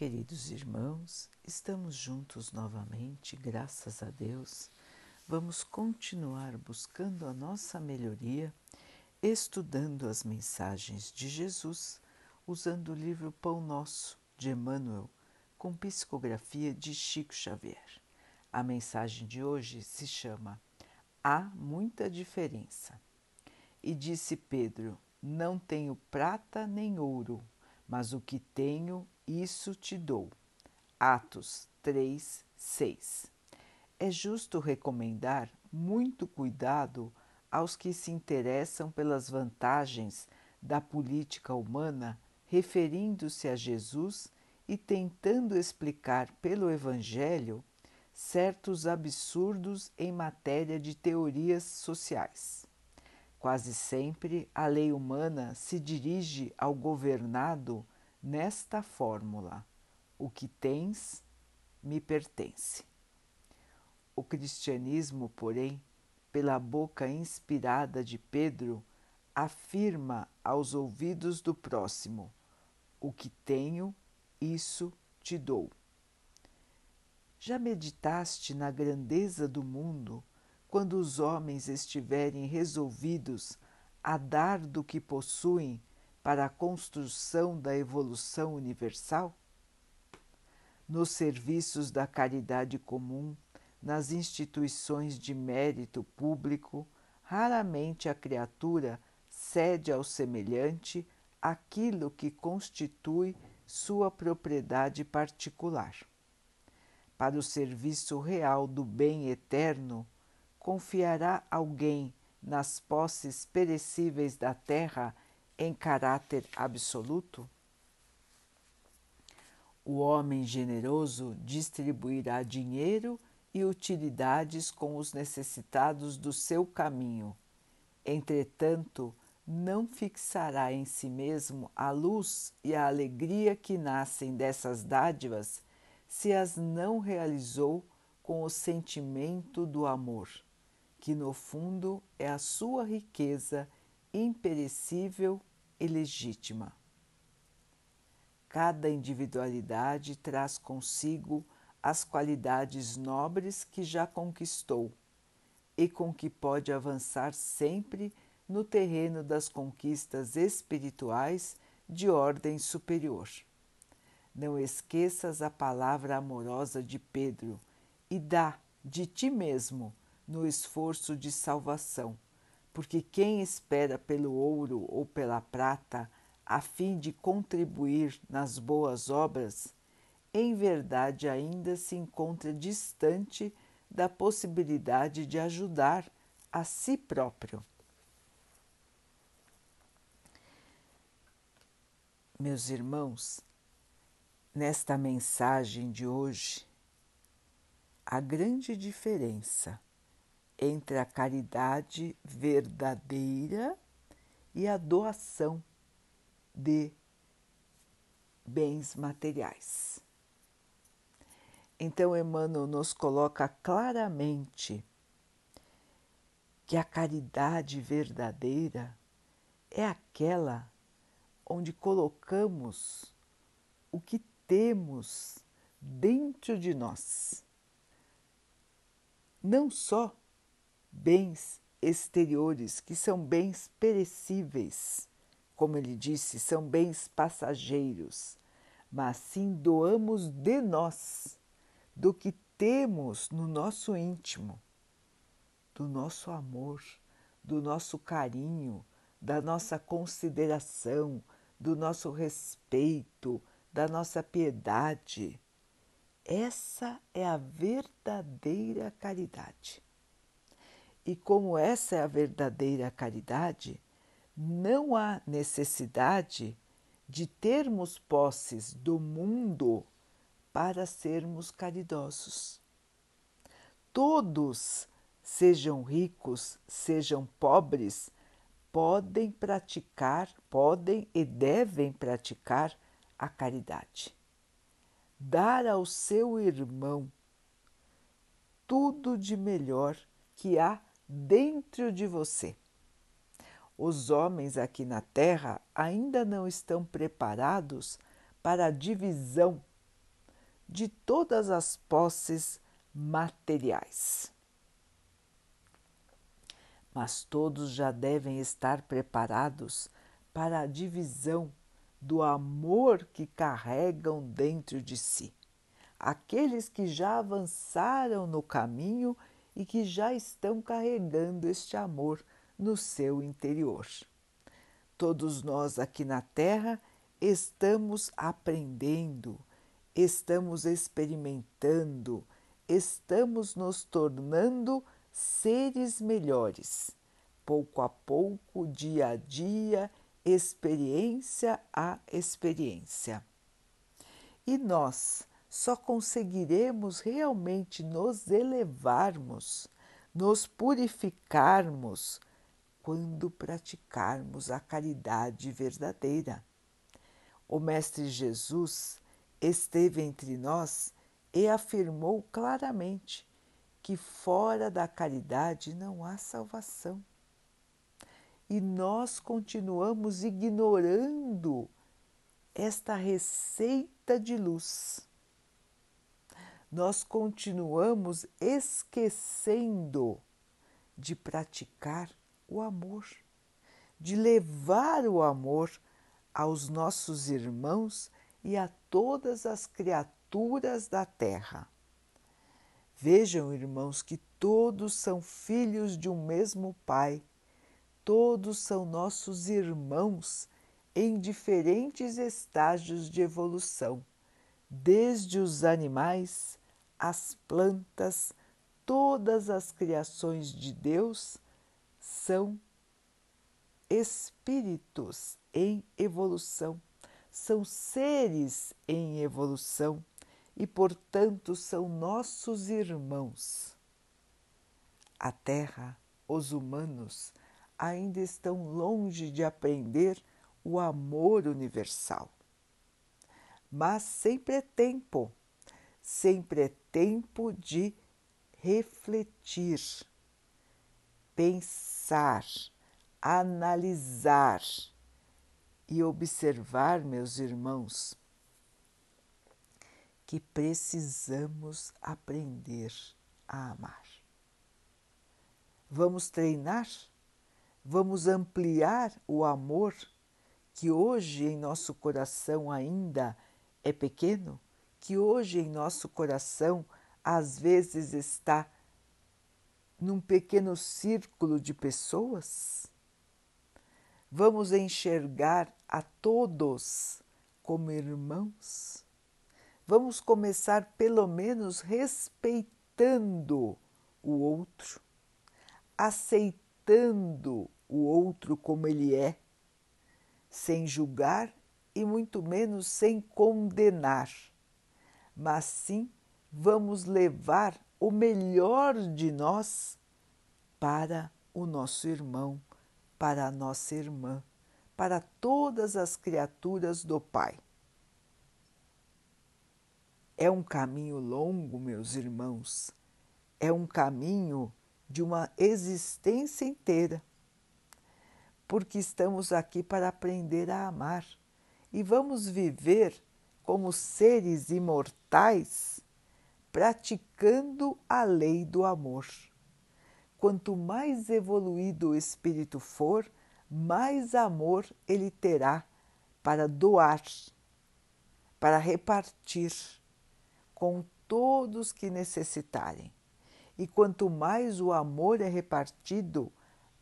queridos irmãos, estamos juntos novamente, graças a Deus. Vamos continuar buscando a nossa melhoria, estudando as mensagens de Jesus, usando o livro Pão Nosso de Emmanuel, com psicografia de Chico Xavier. A mensagem de hoje se chama Há muita diferença. E disse Pedro: Não tenho prata nem ouro, mas o que tenho isso te dou. Atos 3, 6. É justo recomendar muito cuidado aos que se interessam pelas vantagens da política humana, referindo-se a Jesus e tentando explicar pelo Evangelho certos absurdos em matéria de teorias sociais. Quase sempre a lei humana se dirige ao governado nesta fórmula: o que tens me pertence. O cristianismo, porém, pela boca inspirada de Pedro, afirma aos ouvidos do próximo: o que tenho, isso te dou. Já meditaste na grandeza do mundo quando os homens estiverem resolvidos a dar do que possuem para a construção da evolução universal? Nos serviços da caridade comum, nas instituições de mérito público, raramente a criatura cede ao semelhante aquilo que constitui sua propriedade particular. Para o serviço real do bem eterno, confiará alguém nas posses perecíveis da terra em caráter absoluto? O homem generoso distribuirá dinheiro e utilidades com os necessitados do seu caminho. Entretanto, não fixará em si mesmo a luz e a alegria que nascem dessas dádivas se as não realizou com o sentimento do amor, que no fundo é a sua riqueza imperecível e legítima. Cada individualidade traz consigo as qualidades nobres que já conquistou e com que pode avançar sempre no terreno das conquistas espirituais de ordem superior. Não esqueças a palavra amorosa de Pedro e dá de ti mesmo no esforço de salvação porque quem espera pelo ouro ou pela prata a fim de contribuir nas boas obras, em verdade ainda se encontra distante da possibilidade de ajudar a si próprio. Meus irmãos, nesta mensagem de hoje, a grande diferença entre a caridade verdadeira e a doação de bens materiais. Então, Emmanuel nos coloca claramente que a caridade verdadeira é aquela onde colocamos o que temos dentro de nós. Não só bens exteriores, que são bens perecíveis, como ele disse, são bens passageiros, mas sim doamos de nós, do que temos no nosso íntimo, do nosso amor, do nosso carinho, da nossa consideração, do nosso respeito, da nossa piedade. Essa é a verdadeira caridade. E como essa é a verdadeira caridade, não há necessidade de termos posses do mundo para sermos caridosos. Todos, sejam ricos, sejam pobres, podem praticar, podem e devem praticar a caridade. Dar ao seu irmão tudo de melhor que há dentro de você. Os homens aqui na Terra ainda não estão preparados para a divisão de todas as posses materiais. Mas todos já devem estar preparados para a divisão do amor que carregam dentro de si. Aqueles que já avançaram no caminho e que já estão carregando este amor no seu interior. Todos nós aqui na Terra estamos aprendendo, estamos experimentando, estamos nos tornando seres melhores, pouco a pouco, dia a dia, experiência a experiência. E nós só conseguiremos realmente nos elevarmos, nos purificarmos quando praticarmos a caridade verdadeira. O Mestre Jesus esteve entre nós e afirmou claramente que fora da caridade não há salvação e nós continuamos ignorando esta receita de luz. Nós continuamos esquecendo de praticar o amor, de levar o amor aos nossos irmãos e a todas as criaturas da terra. Vejam, irmãos, que todos são filhos de um mesmo Pai todos são nossos irmãos em diferentes estágios de evolução, desde os animais, as plantas, todas as criações de Deus são espíritos em evolução, são seres em evolução e, portanto, são nossos irmãos. A Terra, os humanos, ainda estão longe de aprender o amor universal. Mas sempre é tempo, sempre é tempo de refletir, pensar, analisar e observar, meus irmãos, que precisamos aprender a amar. Vamos treinar vamos ampliar o amor que hoje em nosso coração ainda é pequeno, que hoje em nosso coração às vezes está num pequeno círculo de pessoas? Vamos enxergar a todos como irmãos? Vamos começar pelo menos respeitando o outro, aceitando o outro como ele é, sem julgar e muito menos sem condenar, mas sim vamos levar o melhor de nós para o nosso irmão, para a nossa irmã, para todas as criaturas do Pai. É um caminho longo, meus irmãos, é um caminho de uma existência inteira, porque estamos aqui para aprender a amar. E vamos viver como seres imortais praticando a lei do amor. Quanto mais evoluído o espírito for, mais amor ele terá para doar, para repartir com todos que necessitarem. E quanto mais o amor é repartido,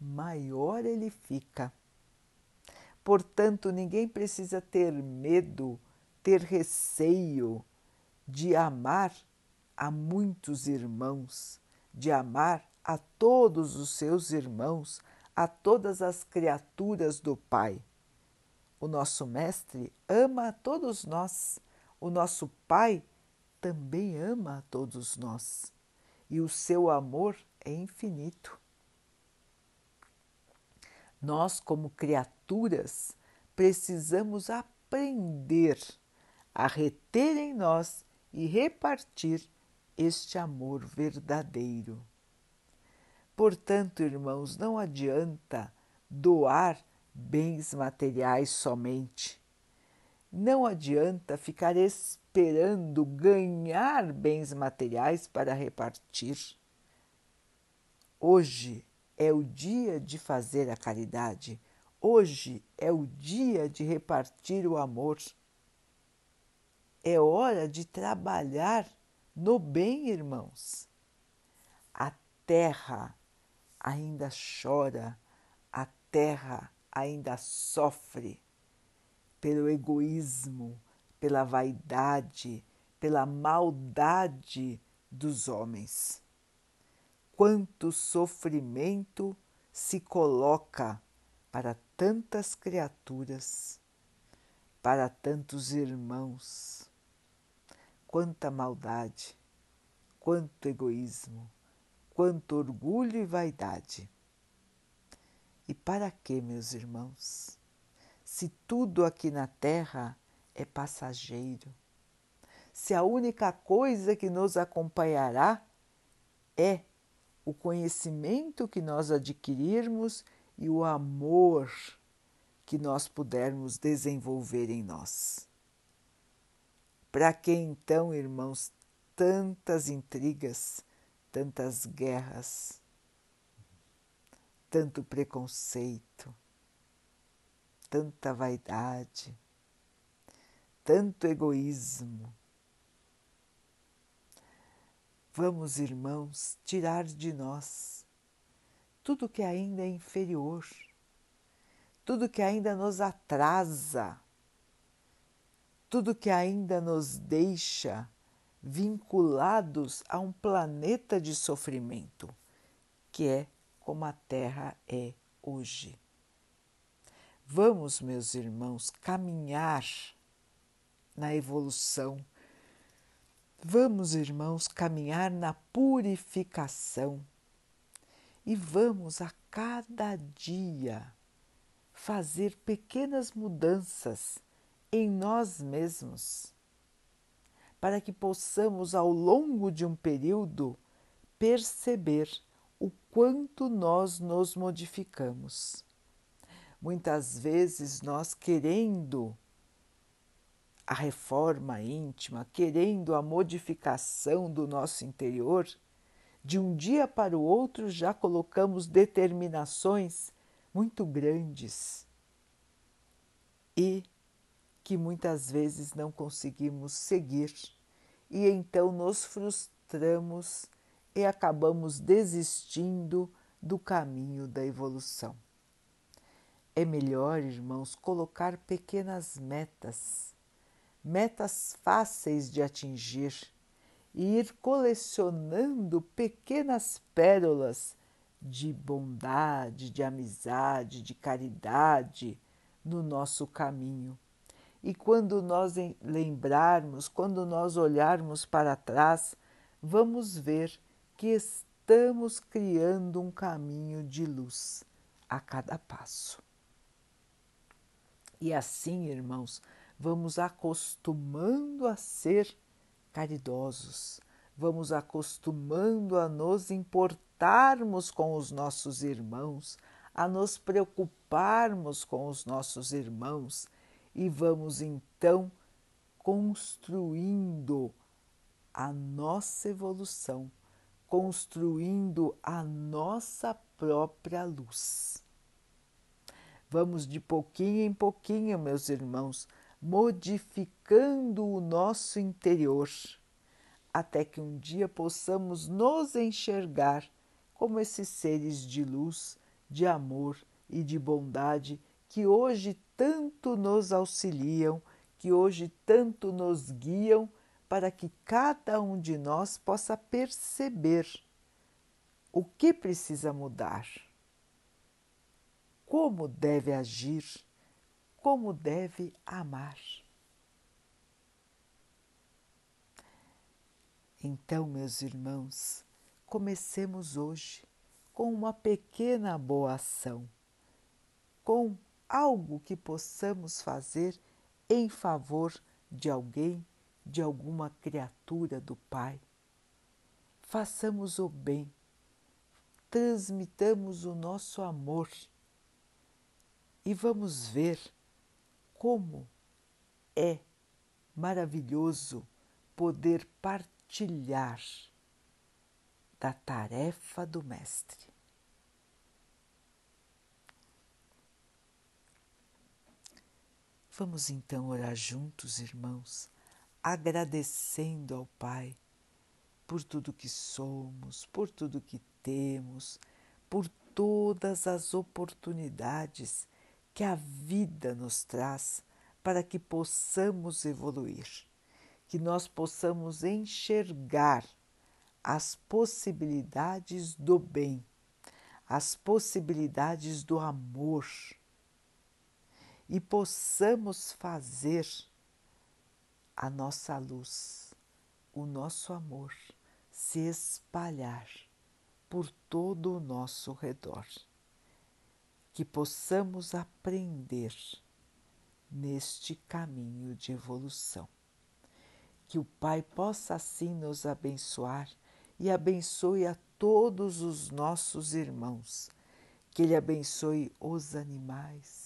maior ele fica. Portanto, ninguém precisa ter medo, ter receio de amar a muitos irmãos, de amar a todos os seus irmãos, a todas as criaturas do Pai. O nosso Mestre ama a todos nós, o nosso Pai também ama a todos nós e o seu amor é infinito. Nós, como criaturas, precisamos aprender a reter em nós e repartir este amor verdadeiro. Portanto, irmãos, não adianta doar bens materiais somente. Não adianta ficar esperando ganhar bens materiais para repartir. Hoje é o dia de fazer a caridade. Hoje é o dia de repartir o amor. É hora de trabalhar no bem, irmãos. A terra ainda chora, a terra ainda sofre pelo egoísmo, pela vaidade, pela maldade dos homens. Quanto sofrimento se coloca para tantas criaturas, para tantos irmãos. Quanta maldade, quanto egoísmo, quanto orgulho e vaidade. E para que, meus irmãos? Se tudo aqui na terra é passageiro, se a única coisa que nos acompanhará é o conhecimento que nós adquirirmos e o amor que nós pudermos desenvolver em nós. Para que então, irmãos, tantas intrigas, tantas guerras, tanto preconceito, tanta vaidade, tanto egoísmo? Vamos, irmãos, tirar de nós tudo que ainda é inferior, tudo que ainda nos atrasa, tudo que ainda nos deixa vinculados a um planeta de sofrimento, que é como a Terra é hoje. Vamos, meus irmãos, caminhar na evolução. Vamos, irmãos, caminhar na purificação e vamos a cada dia fazer pequenas mudanças em nós mesmos, para que possamos, ao longo de um período, perceber o quanto nós nos modificamos. Muitas vezes nós querendo a reforma íntima, querendo a modificação do nosso interior, de um dia para o outro já colocamos determinações muito grandes e que muitas vezes não conseguimos seguir e então nos frustramos e acabamos desistindo do caminho da evolução. É melhor, irmãos, colocar pequenas metas, metas fáceis de atingir e ir colecionando pequenas pérolas de bondade, de amizade, de caridade no nosso caminho. E quando nós lembrarmos, quando nós olharmos para trás, vamos ver que estamos criando um caminho de luz a cada passo. E assim, irmãos, vamos acostumando a ser caridosos, vamos acostumando a nos importarmos com os nossos irmãos, a nos preocuparmos com os nossos irmãos e vamos então construindo a nossa evolução, construindo a nossa própria luz. Vamos de pouquinho em pouquinho, meus irmãos, modificando o nosso interior, até que um dia possamos nos enxergar como esses seres de luz, de amor e de bondade que hoje tanto nos auxiliam, que hoje tanto nos guiam, para que cada um de nós possa perceber o que precisa mudar, como deve agir como deve amar. Então, meus irmãos, comecemos hoje com uma pequena boa ação, com algo que possamos fazer em favor de alguém, de alguma criatura do Pai. Façamos o bem, transmitamos o nosso amor e vamos ver como é maravilhoso poder partilhar da tarefa do Mestre. Vamos então orar juntos, irmãos, agradecendo ao Pai por tudo que somos, por tudo que temos, por todas as oportunidades que a vida nos traz para que possamos evoluir, que nós possamos enxergar as possibilidades do bem, as possibilidades do amor e possamos fazer a nossa luz, o nosso amor se espalhar por todo o nosso redor. Que possamos aprender neste caminho de evolução. Que o Pai possa assim nos abençoar e abençoe a todos os nossos irmãos. Que Ele abençoe os animais,